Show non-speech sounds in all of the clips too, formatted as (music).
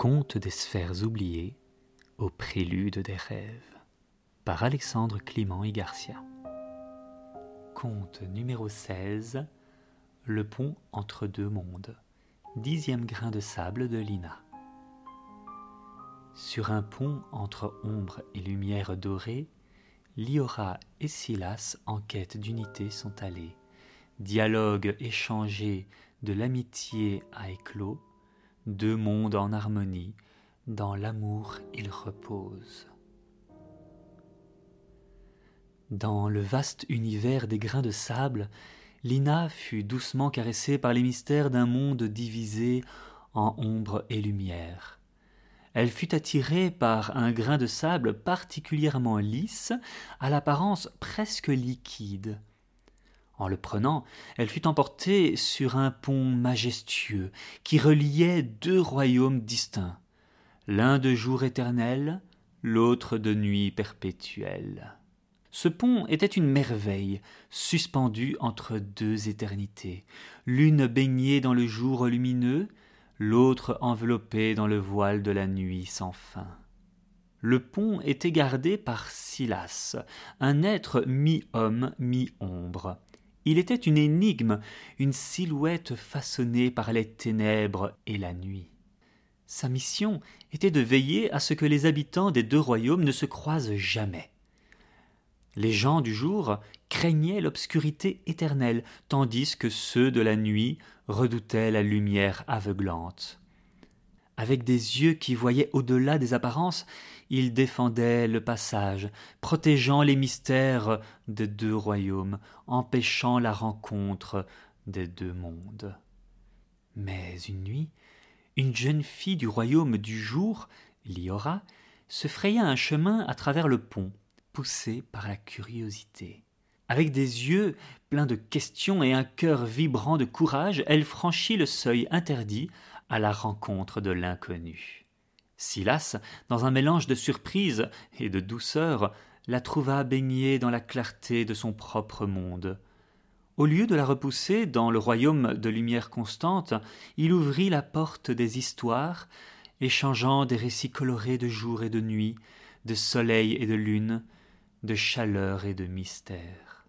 Conte des sphères oubliées au prélude des rêves par Alexandre Clément et Garcia. Conte numéro 16 Le pont entre deux mondes. Dixième grain de sable de Lina. Sur un pont entre ombre et lumière dorée, Liora et Silas en quête d'unité sont allés. Dialogue échangé de l'amitié à éclos, deux mondes en harmonie, dans l'amour ils reposent. Dans le vaste univers des grains de sable, Lina fut doucement caressée par les mystères d'un monde divisé en ombre et lumière. Elle fut attirée par un grain de sable particulièrement lisse, à l'apparence presque liquide. En le prenant, elle fut emportée sur un pont majestueux qui reliait deux royaumes distincts, l'un de jour éternel, l'autre de nuit perpétuelle. Ce pont était une merveille, suspendue entre deux éternités, l'une baignée dans le jour lumineux, l'autre enveloppée dans le voile de la nuit sans fin. Le pont était gardé par Silas, un être mi-homme, mi-ombre. Il était une énigme, une silhouette façonnée par les ténèbres et la nuit. Sa mission était de veiller à ce que les habitants des deux royaumes ne se croisent jamais. Les gens du jour craignaient l'obscurité éternelle, tandis que ceux de la nuit redoutaient la lumière aveuglante. Avec des yeux qui voyaient au-delà des apparences, ils défendaient le passage, protégeant les mystères des deux royaumes, empêchant la rencontre des deux mondes. Mais une nuit, une jeune fille du royaume du jour, Liora, se fraya un chemin à travers le pont poussée par la curiosité. Avec des yeux pleins de questions et un cœur vibrant de courage, elle franchit le seuil interdit à la rencontre de l'inconnu. Silas, dans un mélange de surprise et de douceur, la trouva baignée dans la clarté de son propre monde. Au lieu de la repousser dans le royaume de lumière constante, il ouvrit la porte des histoires, échangeant des récits colorés de jour et de nuit, de soleil et de lune, de chaleur et de mystère.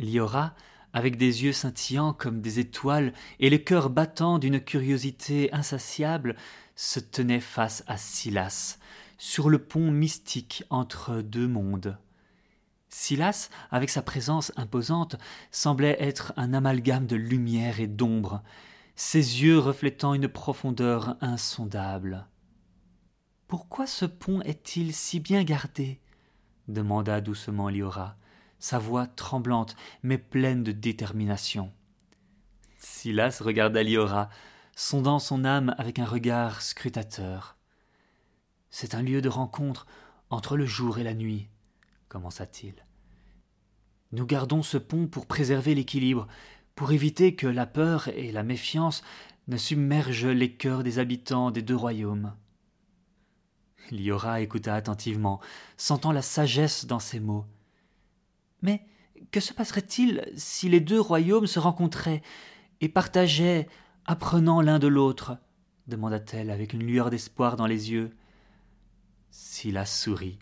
Liora, avec des yeux scintillants comme des étoiles et le cœur battant d'une curiosité insatiable, se tenait face à Silas, sur le pont mystique entre deux mondes. Silas, avec sa présence imposante, semblait être un amalgame de lumière et d'ombre, ses yeux reflétant une profondeur insondable. Pourquoi ce pont est-il si bien gardé? demanda doucement Liora, sa voix tremblante mais pleine de détermination. Silas regarda Liora, sondant son âme avec un regard scrutateur. C'est un lieu de rencontre entre le jour et la nuit, commença-t-il. Nous gardons ce pont pour préserver l'équilibre, pour éviter que la peur et la méfiance ne submergent les cœurs des habitants des deux royaumes. Liora écouta attentivement, sentant la sagesse dans ses mots. Mais que se passerait-il si les deux royaumes se rencontraient et partageaient, apprenant l'un de l'autre demanda-t-elle avec une lueur d'espoir dans les yeux. Silas sourit,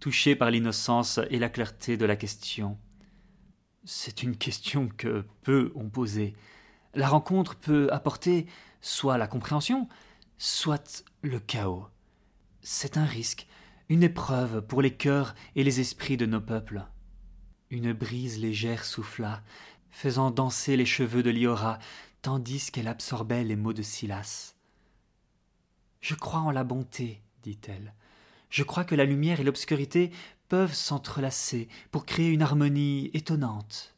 touché par l'innocence et la clarté de la question. C'est une question que peu ont posée. La rencontre peut apporter soit la compréhension, soit le chaos. C'est un risque, une épreuve pour les cœurs et les esprits de nos peuples. Une brise légère souffla, faisant danser les cheveux de Liora, tandis qu'elle absorbait les mots de Silas. Je crois en la bonté, dit-elle. Je crois que la lumière et l'obscurité peuvent s'entrelacer pour créer une harmonie étonnante.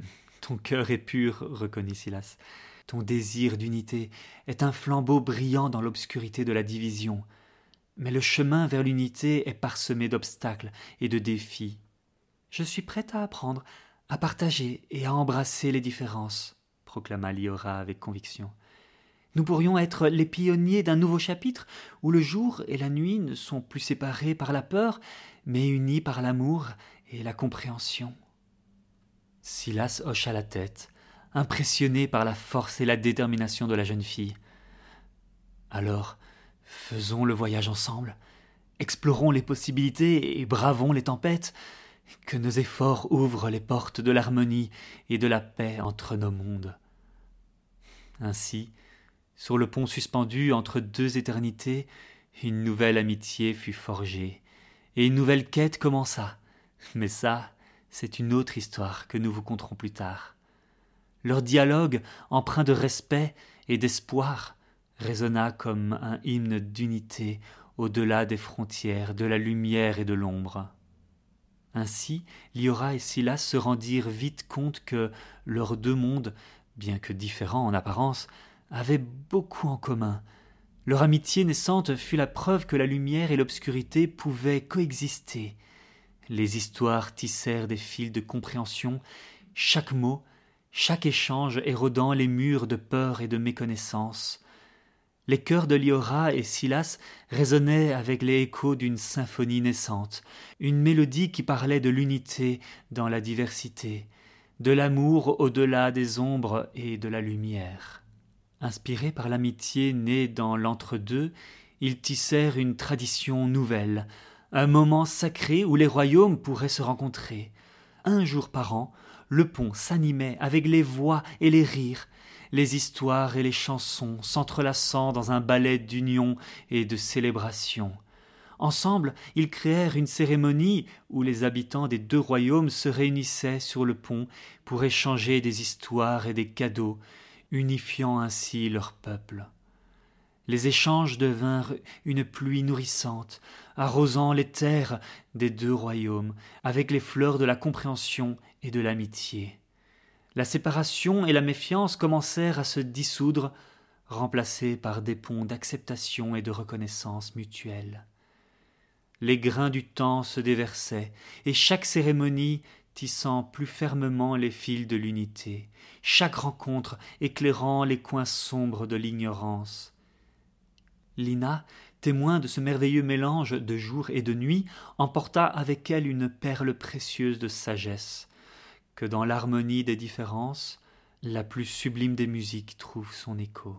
(laughs) Ton cœur est pur, reconnut Silas. Ton désir d'unité est un flambeau brillant dans l'obscurité de la division. Mais le chemin vers l'unité est parsemé d'obstacles et de défis. Je suis prête à apprendre, à partager et à embrasser les différences, proclama Liora avec conviction. Nous pourrions être les pionniers d'un nouveau chapitre où le jour et la nuit ne sont plus séparés par la peur, mais unis par l'amour et la compréhension. Silas hocha la tête, impressionné par la force et la détermination de la jeune fille. Alors, Faisons le voyage ensemble, explorons les possibilités et bravons les tempêtes, que nos efforts ouvrent les portes de l'harmonie et de la paix entre nos mondes. Ainsi, sur le pont suspendu entre deux éternités, une nouvelle amitié fut forgée, et une nouvelle quête commença. Mais ça, c'est une autre histoire que nous vous conterons plus tard. Leur dialogue, empreint de respect et d'espoir, résonna comme un hymne d'unité au-delà des frontières de la lumière et de l'ombre. Ainsi, Liora et Silas se rendirent vite compte que leurs deux mondes, bien que différents en apparence, avaient beaucoup en commun. Leur amitié naissante fut la preuve que la lumière et l'obscurité pouvaient coexister. Les histoires tissèrent des fils de compréhension, chaque mot, chaque échange érodant les murs de peur et de méconnaissance. Les chœurs de Liora et Silas résonnaient avec les échos d'une symphonie naissante, une mélodie qui parlait de l'unité dans la diversité, de l'amour au-delà des ombres et de la lumière. Inspirés par l'amitié née dans l'entre-deux, ils tissèrent une tradition nouvelle, un moment sacré où les royaumes pourraient se rencontrer. Un jour par an, le pont s'animait avec les voix et les rires, les histoires et les chansons s'entrelaçant dans un ballet d'union et de célébration. Ensemble, ils créèrent une cérémonie où les habitants des deux royaumes se réunissaient sur le pont pour échanger des histoires et des cadeaux, unifiant ainsi leur peuple. Les échanges devinrent une pluie nourrissante, arrosant les terres des deux royaumes avec les fleurs de la compréhension et de l'amitié. La séparation et la méfiance commencèrent à se dissoudre, remplacées par des ponts d'acceptation et de reconnaissance mutuelle. Les grains du temps se déversaient, et chaque cérémonie tissant plus fermement les fils de l'unité, chaque rencontre éclairant les coins sombres de l'ignorance. Lina, témoin de ce merveilleux mélange de jour et de nuit, emporta avec elle une perle précieuse de sagesse, que dans l'harmonie des différences, la plus sublime des musiques trouve son écho.